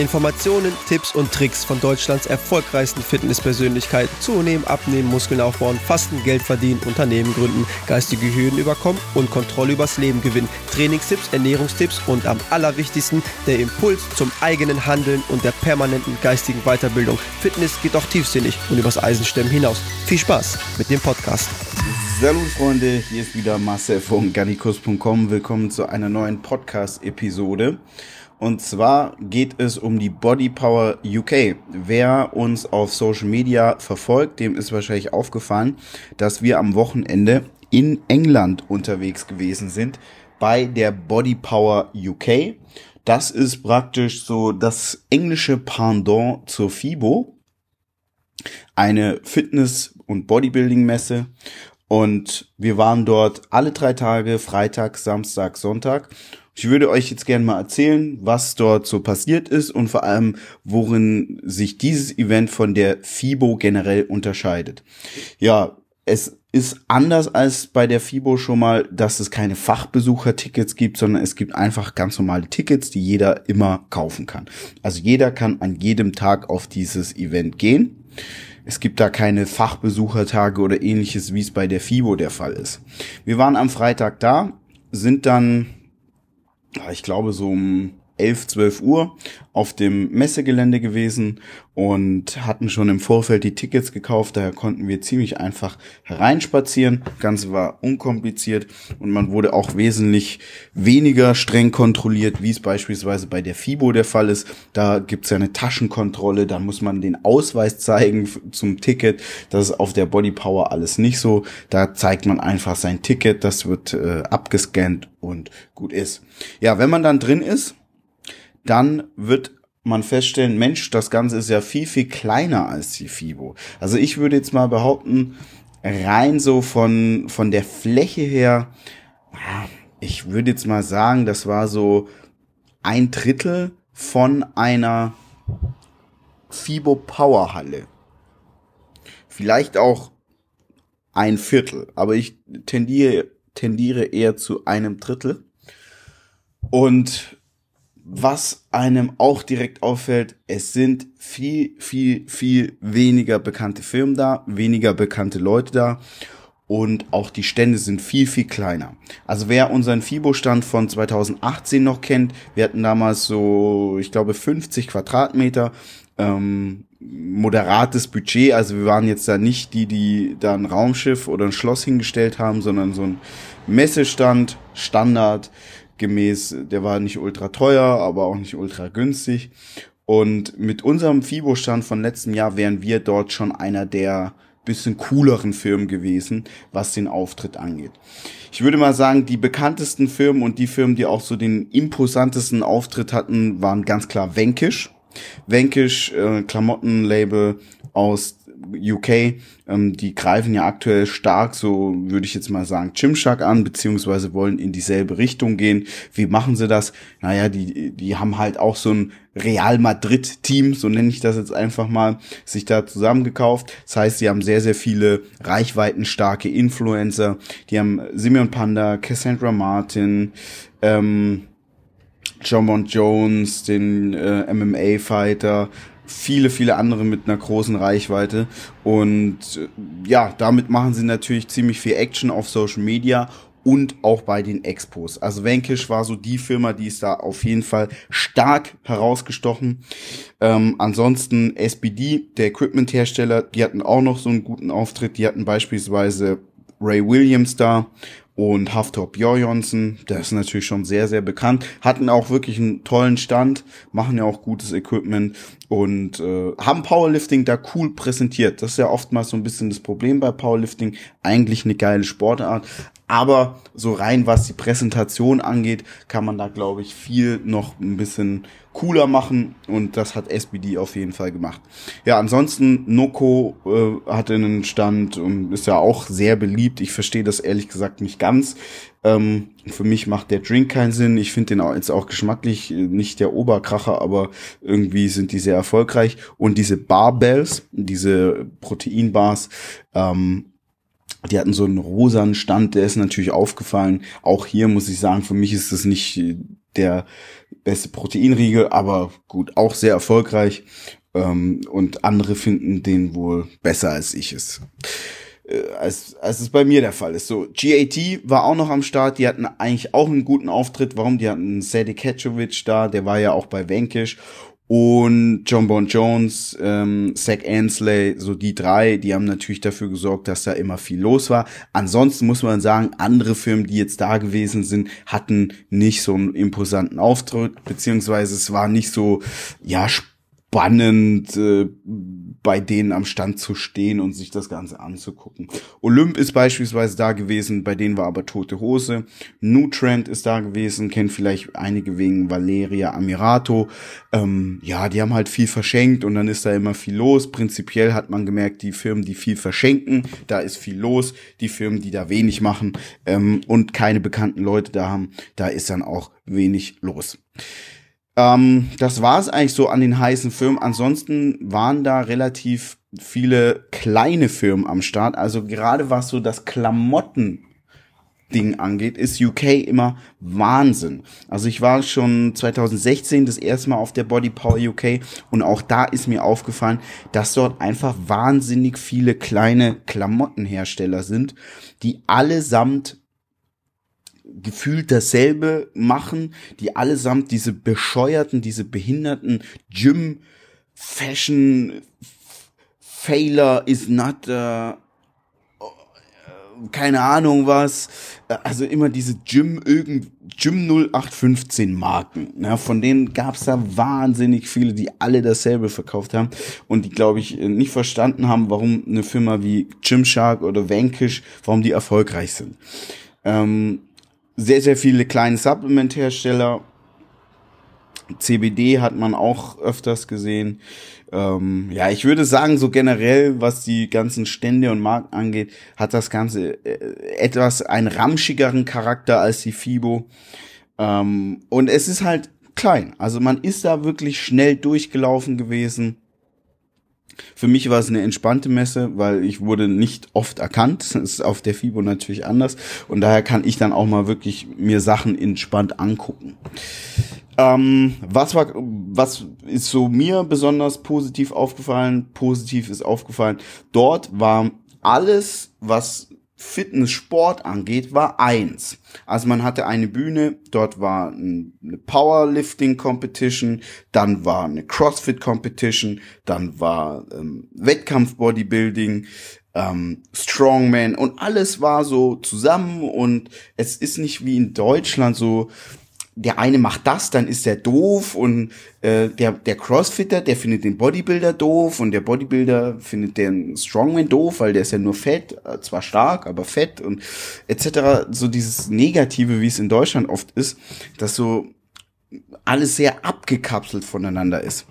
Informationen, Tipps und Tricks von Deutschlands erfolgreichsten Fitnesspersönlichkeiten. Zunehmen, abnehmen, Muskeln aufbauen, fasten, Geld verdienen, Unternehmen gründen, geistige Hürden überkommen und Kontrolle übers Leben gewinnen. Trainingstipps, Ernährungstipps und am allerwichtigsten der Impuls zum eigenen Handeln und der permanenten geistigen Weiterbildung. Fitness geht auch tiefsinnig und übers Eisenstemmen hinaus. Viel Spaß mit dem Podcast. Servus Freunde, hier ist wieder Marcel von Garnikus.com. Willkommen zu einer neuen Podcast-Episode. Und zwar geht es um die Body Power UK. Wer uns auf Social Media verfolgt, dem ist wahrscheinlich aufgefallen, dass wir am Wochenende in England unterwegs gewesen sind bei der Body Power UK. Das ist praktisch so das englische Pendant zur FIBO. Eine Fitness- und Bodybuilding-Messe. Und wir waren dort alle drei Tage, Freitag, Samstag, Sonntag ich würde euch jetzt gerne mal erzählen, was dort so passiert ist und vor allem, worin sich dieses Event von der FIBO generell unterscheidet. Ja, es ist anders als bei der FIBO schon mal, dass es keine Fachbesuchertickets gibt, sondern es gibt einfach ganz normale Tickets, die jeder immer kaufen kann. Also jeder kann an jedem Tag auf dieses Event gehen. Es gibt da keine Fachbesuchertage oder ähnliches, wie es bei der FIBO der Fall ist. Wir waren am Freitag da, sind dann ich glaube, so um 11, 12 Uhr auf dem Messegelände gewesen und hatten schon im Vorfeld die Tickets gekauft. Daher konnten wir ziemlich einfach hereinspazieren. Das Ganze war unkompliziert und man wurde auch wesentlich weniger streng kontrolliert, wie es beispielsweise bei der FIBO der Fall ist. Da gibt's ja eine Taschenkontrolle, da muss man den Ausweis zeigen zum Ticket. Das ist auf der Body Power alles nicht so. Da zeigt man einfach sein Ticket, das wird äh, abgescannt und gut ist. Ja, wenn man dann drin ist, dann wird man feststellen, Mensch, das Ganze ist ja viel, viel kleiner als die FIBO. Also ich würde jetzt mal behaupten, rein so von, von der Fläche her, ich würde jetzt mal sagen, das war so ein Drittel von einer FIBO Powerhalle. Vielleicht auch ein Viertel, aber ich tendiere, tendiere eher zu einem Drittel. Und was einem auch direkt auffällt, es sind viel, viel, viel weniger bekannte Firmen da, weniger bekannte Leute da und auch die Stände sind viel, viel kleiner. Also wer unseren FIBO-Stand von 2018 noch kennt, wir hatten damals so, ich glaube, 50 Quadratmeter, ähm, moderates Budget, also wir waren jetzt da nicht die, die da ein Raumschiff oder ein Schloss hingestellt haben, sondern so ein Messestand, Standard, gemäß, der war nicht ultra teuer, aber auch nicht ultra günstig. Und mit unserem FIBO-Stand von letztem Jahr wären wir dort schon einer der bisschen cooleren Firmen gewesen, was den Auftritt angeht. Ich würde mal sagen, die bekanntesten Firmen und die Firmen, die auch so den imposantesten Auftritt hatten, waren ganz klar Wenkisch. Wenkisch, äh, Klamottenlabel aus UK, ähm, die greifen ja aktuell stark, so würde ich jetzt mal sagen, Chimchak an, beziehungsweise wollen in dieselbe Richtung gehen. Wie machen sie das? Naja, die, die haben halt auch so ein Real Madrid-Team, so nenne ich das jetzt einfach mal, sich da zusammengekauft. Das heißt, sie haben sehr, sehr viele reichweitenstarke Influencer. Die haben Simeon Panda, Cassandra Martin, ähm, John Jones, den äh, MMA-Fighter, viele, viele andere mit einer großen Reichweite. Und äh, ja, damit machen sie natürlich ziemlich viel Action auf Social Media und auch bei den Expos. Also Vanquish war so die Firma, die ist da auf jeden Fall stark herausgestochen. Ähm, ansonsten SBD, der Equipment-Hersteller, die hatten auch noch so einen guten Auftritt. Die hatten beispielsweise Ray Williams da und Haftop Jorjonsson, der ist natürlich schon sehr, sehr bekannt, hatten auch wirklich einen tollen Stand, machen ja auch gutes Equipment und äh, haben Powerlifting da cool präsentiert. Das ist ja oftmals so ein bisschen das Problem bei Powerlifting. Eigentlich eine geile Sportart, aber so rein, was die Präsentation angeht, kann man da, glaube ich, viel noch ein bisschen cooler machen und das hat SPD auf jeden Fall gemacht. Ja, ansonsten Noko äh, hatte einen Stand und ist ja auch sehr beliebt. Ich verstehe das ehrlich gesagt nicht ganz. Ähm, für mich macht der Drink keinen Sinn. Ich finde den auch jetzt auch geschmacklich äh, nicht der Oberkracher, aber irgendwie sind die sehr erfolgreich. Und diese Barbells, diese Proteinbars, ähm, die hatten so einen rosanen Stand, der ist natürlich aufgefallen. Auch hier muss ich sagen, für mich ist das nicht äh, der beste Proteinriegel, aber gut, auch sehr erfolgreich. Ähm, und andere finden den wohl besser als ich es. Äh, als, als es bei mir der Fall ist. So, GAT war auch noch am Start, die hatten eigentlich auch einen guten Auftritt. Warum? Die hatten Sadie Ketchovic da, der war ja auch bei Vanquish und John Bon Jones, ähm, Zach Ansley, so die drei, die haben natürlich dafür gesorgt, dass da immer viel los war. Ansonsten muss man sagen, andere Firmen, die jetzt da gewesen sind, hatten nicht so einen imposanten Auftritt, beziehungsweise es war nicht so, ja, spannend, äh, bei denen am Stand zu stehen und sich das Ganze anzugucken. Olymp ist beispielsweise da gewesen, bei denen war aber Tote Hose. Nutrend ist da gewesen, kennt vielleicht einige wegen Valeria Amirato. Ähm, ja, die haben halt viel verschenkt und dann ist da immer viel los. Prinzipiell hat man gemerkt, die Firmen, die viel verschenken, da ist viel los. Die Firmen, die da wenig machen ähm, und keine bekannten Leute da haben, da ist dann auch wenig los. Ähm, das war es eigentlich so an den heißen Firmen. Ansonsten waren da relativ viele kleine Firmen am Start. Also gerade was so das Klamotten Ding angeht, ist UK immer Wahnsinn. Also ich war schon 2016 das erste Mal auf der Body Power UK und auch da ist mir aufgefallen, dass dort einfach wahnsinnig viele kleine Klamottenhersteller sind, die allesamt gefühlt dasselbe machen, die allesamt diese bescheuerten, diese behinderten Gym Fashion Failure is not uh, keine Ahnung was, also immer diese Gym irgend Gym 0815 Marken, ne? von denen gab's da wahnsinnig viele, die alle dasselbe verkauft haben und die glaube ich nicht verstanden haben, warum eine Firma wie Gymshark oder Vanquish, warum die erfolgreich sind. Ähm, sehr, sehr viele kleine Supplement-Hersteller. CBD hat man auch öfters gesehen. Ähm, ja, ich würde sagen, so generell, was die ganzen Stände und Marken angeht, hat das Ganze äh, etwas einen ramschigeren Charakter als die FIBO. Ähm, und es ist halt klein. Also man ist da wirklich schnell durchgelaufen gewesen. Für mich war es eine entspannte Messe, weil ich wurde nicht oft erkannt. Das ist auf der FIBO natürlich anders. Und daher kann ich dann auch mal wirklich mir Sachen entspannt angucken. Ähm, was war, was ist so mir besonders positiv aufgefallen? Positiv ist aufgefallen. Dort war alles, was Fitness-Sport angeht, war eins. Also man hatte eine Bühne, dort war eine Powerlifting-Competition, dann war eine CrossFit-Competition, dann war ähm, Wettkampf-Bodybuilding, ähm, Strongman und alles war so zusammen und es ist nicht wie in Deutschland so, der eine macht das, dann ist der doof und äh, der, der Crossfitter, der findet den Bodybuilder doof und der Bodybuilder findet den Strongman doof, weil der ist ja nur fett, äh, zwar stark, aber fett und etc. So dieses Negative, wie es in Deutschland oft ist, dass so alles sehr abgekapselt voneinander ist.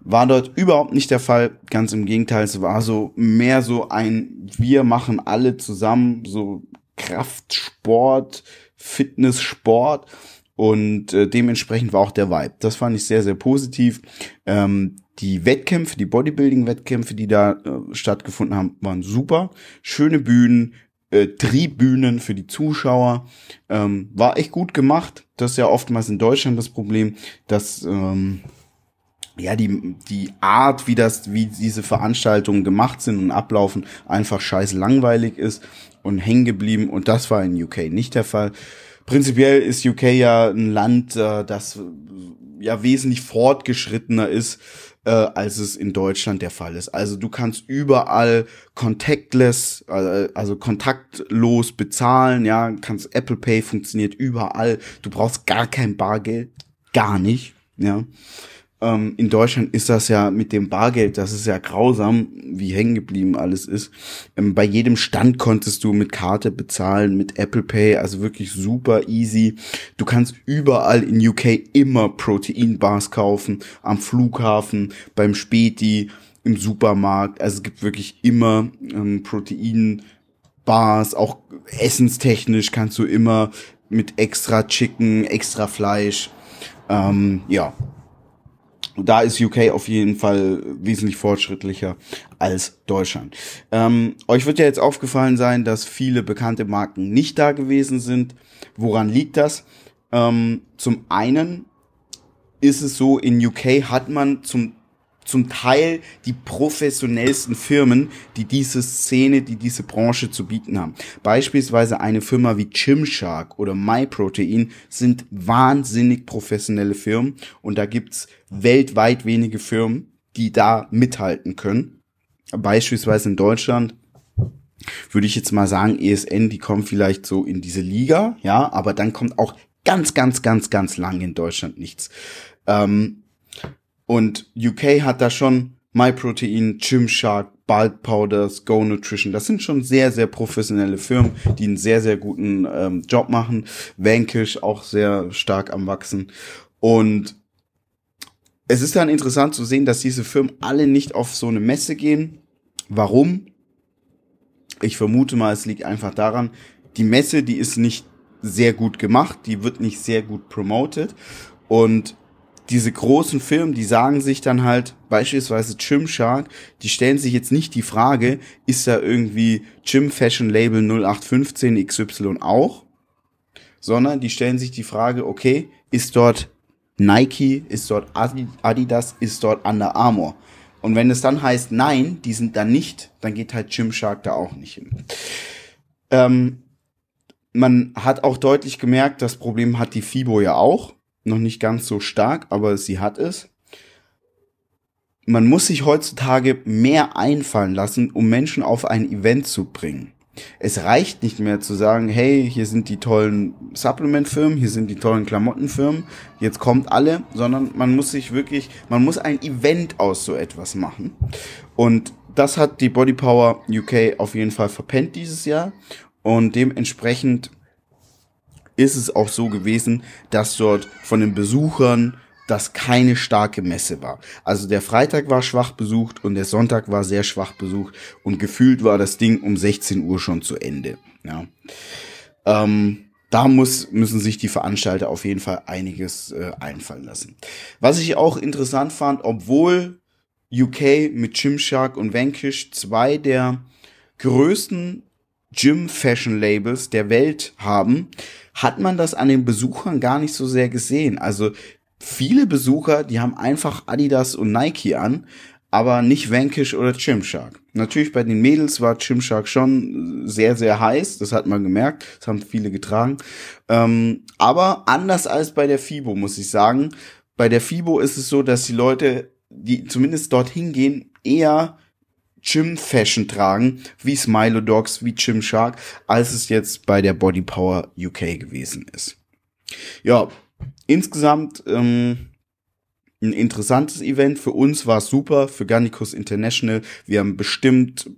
War dort überhaupt nicht der Fall, ganz im Gegenteil, es war so mehr so ein, wir machen alle zusammen, so Kraftsport, Fitnesssport und äh, dementsprechend war auch der Vibe. Das fand ich sehr, sehr positiv. Ähm, die Wettkämpfe, die Bodybuilding-Wettkämpfe, die da äh, stattgefunden haben, waren super. Schöne Bühnen, äh, Tribünen für die Zuschauer. Ähm, war echt gut gemacht. Das ist ja oftmals in Deutschland das Problem, dass ähm, ja die die Art, wie das, wie diese Veranstaltungen gemacht sind und ablaufen, einfach scheiß langweilig ist und hängen geblieben. Und das war in UK nicht der Fall prinzipiell ist UK ja ein Land, äh, das äh, ja wesentlich fortgeschrittener ist, äh, als es in Deutschland der Fall ist. Also du kannst überall contactless, äh, also kontaktlos bezahlen, ja, kannst Apple Pay funktioniert überall. Du brauchst gar kein Bargeld, gar nicht, ja. Ähm, in Deutschland ist das ja mit dem Bargeld, das ist ja grausam, wie hängen geblieben alles ist. Ähm, bei jedem Stand konntest du mit Karte bezahlen, mit Apple Pay, also wirklich super easy. Du kannst überall in UK immer Proteinbars kaufen, am Flughafen, beim Späti, im Supermarkt. Also es gibt wirklich immer ähm, Proteinbars, auch essenstechnisch kannst du immer mit extra Chicken, extra Fleisch. Ähm, ja, da ist UK auf jeden Fall wesentlich fortschrittlicher als Deutschland. Ähm, euch wird ja jetzt aufgefallen sein, dass viele bekannte Marken nicht da gewesen sind. Woran liegt das? Ähm, zum einen ist es so, in UK hat man zum zum Teil die professionellsten Firmen, die diese Szene, die diese Branche zu bieten haben. Beispielsweise eine Firma wie Gymshark oder MyProtein sind wahnsinnig professionelle Firmen und da gibt's weltweit wenige Firmen, die da mithalten können. Beispielsweise in Deutschland würde ich jetzt mal sagen, ESN, die kommen vielleicht so in diese Liga, ja, aber dann kommt auch ganz, ganz, ganz, ganz lang in Deutschland nichts. Ähm, und UK hat da schon MyProtein, Gymshark, Bulk Powders, Go Nutrition. Das sind schon sehr, sehr professionelle Firmen, die einen sehr, sehr guten ähm, Job machen. Vanquish auch sehr stark am Wachsen. Und es ist dann interessant zu sehen, dass diese Firmen alle nicht auf so eine Messe gehen. Warum? Ich vermute mal, es liegt einfach daran, die Messe, die ist nicht sehr gut gemacht, die wird nicht sehr gut promoted und diese großen Firmen, die sagen sich dann halt, beispielsweise Gymshark, die stellen sich jetzt nicht die Frage, ist da irgendwie Gym Fashion Label 0815 XY auch, sondern die stellen sich die Frage, okay, ist dort Nike, ist dort Adidas, ist dort Under Armour? Und wenn es dann heißt, nein, die sind da nicht, dann geht halt Gymshark da auch nicht hin. Ähm, man hat auch deutlich gemerkt, das Problem hat die FIBO ja auch noch nicht ganz so stark, aber sie hat es. Man muss sich heutzutage mehr einfallen lassen, um Menschen auf ein Event zu bringen. Es reicht nicht mehr zu sagen, hey, hier sind die tollen Supplement-Firmen, hier sind die tollen Klamottenfirmen, jetzt kommt alle, sondern man muss sich wirklich, man muss ein Event aus so etwas machen. Und das hat die Body Power UK auf jeden Fall verpennt dieses Jahr. Und dementsprechend ist es auch so gewesen, dass dort von den Besuchern das keine starke Messe war. Also der Freitag war schwach besucht und der Sonntag war sehr schwach besucht und gefühlt war das Ding um 16 Uhr schon zu Ende. Ja. Ähm, da muss, müssen sich die Veranstalter auf jeden Fall einiges äh, einfallen lassen. Was ich auch interessant fand, obwohl UK mit Gymshark und Vanquish zwei der größten Gym Fashion Labels der Welt haben, hat man das an den Besuchern gar nicht so sehr gesehen. Also viele Besucher, die haben einfach Adidas und Nike an, aber nicht Vanquish oder Gymshark. Natürlich bei den Mädels war Gymshark schon sehr, sehr heiß, das hat man gemerkt, das haben viele getragen. Ähm, aber anders als bei der FIBO, muss ich sagen. Bei der FIBO ist es so, dass die Leute, die zumindest dorthin gehen, eher Gym-Fashion tragen, wie Smilo Dogs, wie Gymshark, als es jetzt bei der Body Power UK gewesen ist. Ja, insgesamt ähm, ein interessantes Event. Für uns war es super, für Garnicus International. Wir haben bestimmt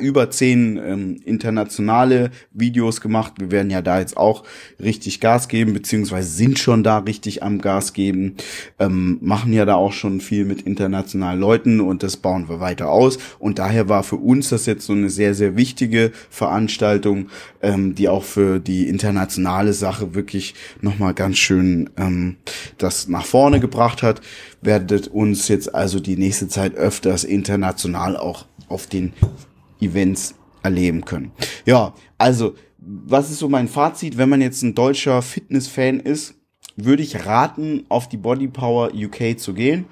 über zehn ähm, internationale Videos gemacht. Wir werden ja da jetzt auch richtig Gas geben, beziehungsweise sind schon da richtig am Gas geben. Ähm, machen ja da auch schon viel mit internationalen Leuten und das bauen wir weiter aus. Und daher war für uns das jetzt so eine sehr, sehr wichtige Veranstaltung, ähm, die auch für die internationale Sache wirklich nochmal ganz schön ähm, das nach vorne gebracht hat werdet uns jetzt also die nächste Zeit öfters international auch auf den Events erleben können. Ja, also, was ist so mein Fazit? Wenn man jetzt ein deutscher Fitness-Fan ist, würde ich raten, auf die Body Power UK zu gehen.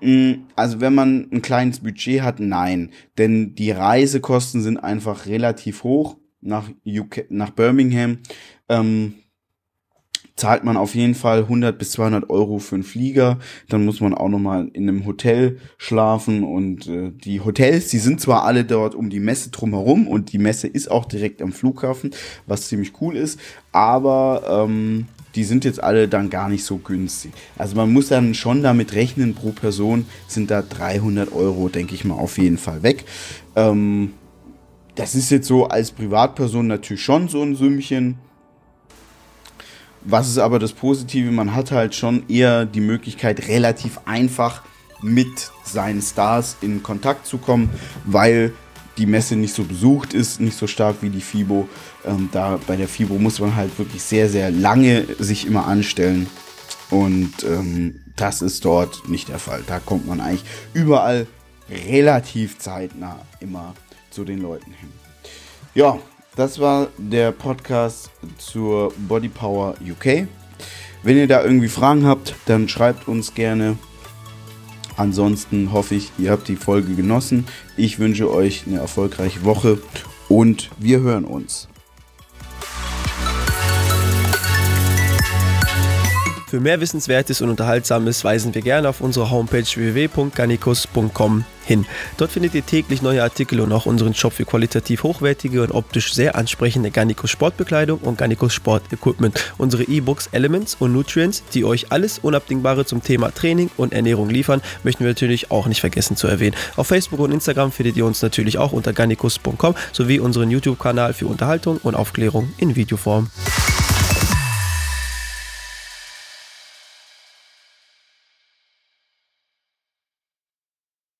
Mm, also wenn man ein kleines Budget hat, nein. Denn die Reisekosten sind einfach relativ hoch nach UK, nach Birmingham. Ähm, zahlt man auf jeden Fall 100 bis 200 Euro für einen Flieger. Dann muss man auch nochmal in einem Hotel schlafen und äh, die Hotels, die sind zwar alle dort um die Messe drumherum und die Messe ist auch direkt am Flughafen, was ziemlich cool ist, aber ähm, die sind jetzt alle dann gar nicht so günstig. Also man muss dann schon damit rechnen, pro Person sind da 300 Euro, denke ich mal, auf jeden Fall weg. Ähm, das ist jetzt so als Privatperson natürlich schon so ein Sümmchen. Was ist aber das Positive? Man hat halt schon eher die Möglichkeit, relativ einfach mit seinen Stars in Kontakt zu kommen, weil die Messe nicht so besucht ist, nicht so stark wie die FIBO. Ähm, da bei der FIBO muss man halt wirklich sehr, sehr lange sich immer anstellen. Und ähm, das ist dort nicht der Fall. Da kommt man eigentlich überall relativ zeitnah immer zu den Leuten hin. Ja, das war der Podcast zur Body Power UK. Wenn ihr da irgendwie Fragen habt, dann schreibt uns gerne. Ansonsten hoffe ich, ihr habt die Folge genossen. Ich wünsche euch eine erfolgreiche Woche und wir hören uns. Für mehr Wissenswertes und Unterhaltsames weisen wir gerne auf unsere Homepage www.garnicus.com hin. Dort findet ihr täglich neue Artikel und auch unseren Shop für qualitativ hochwertige und optisch sehr ansprechende Garnicus Sportbekleidung und Garnicus Sportequipment. Unsere E-Books Elements und Nutrients, die euch alles Unabdingbare zum Thema Training und Ernährung liefern, möchten wir natürlich auch nicht vergessen zu erwähnen. Auf Facebook und Instagram findet ihr uns natürlich auch unter garnicus.com sowie unseren YouTube-Kanal für Unterhaltung und Aufklärung in Videoform.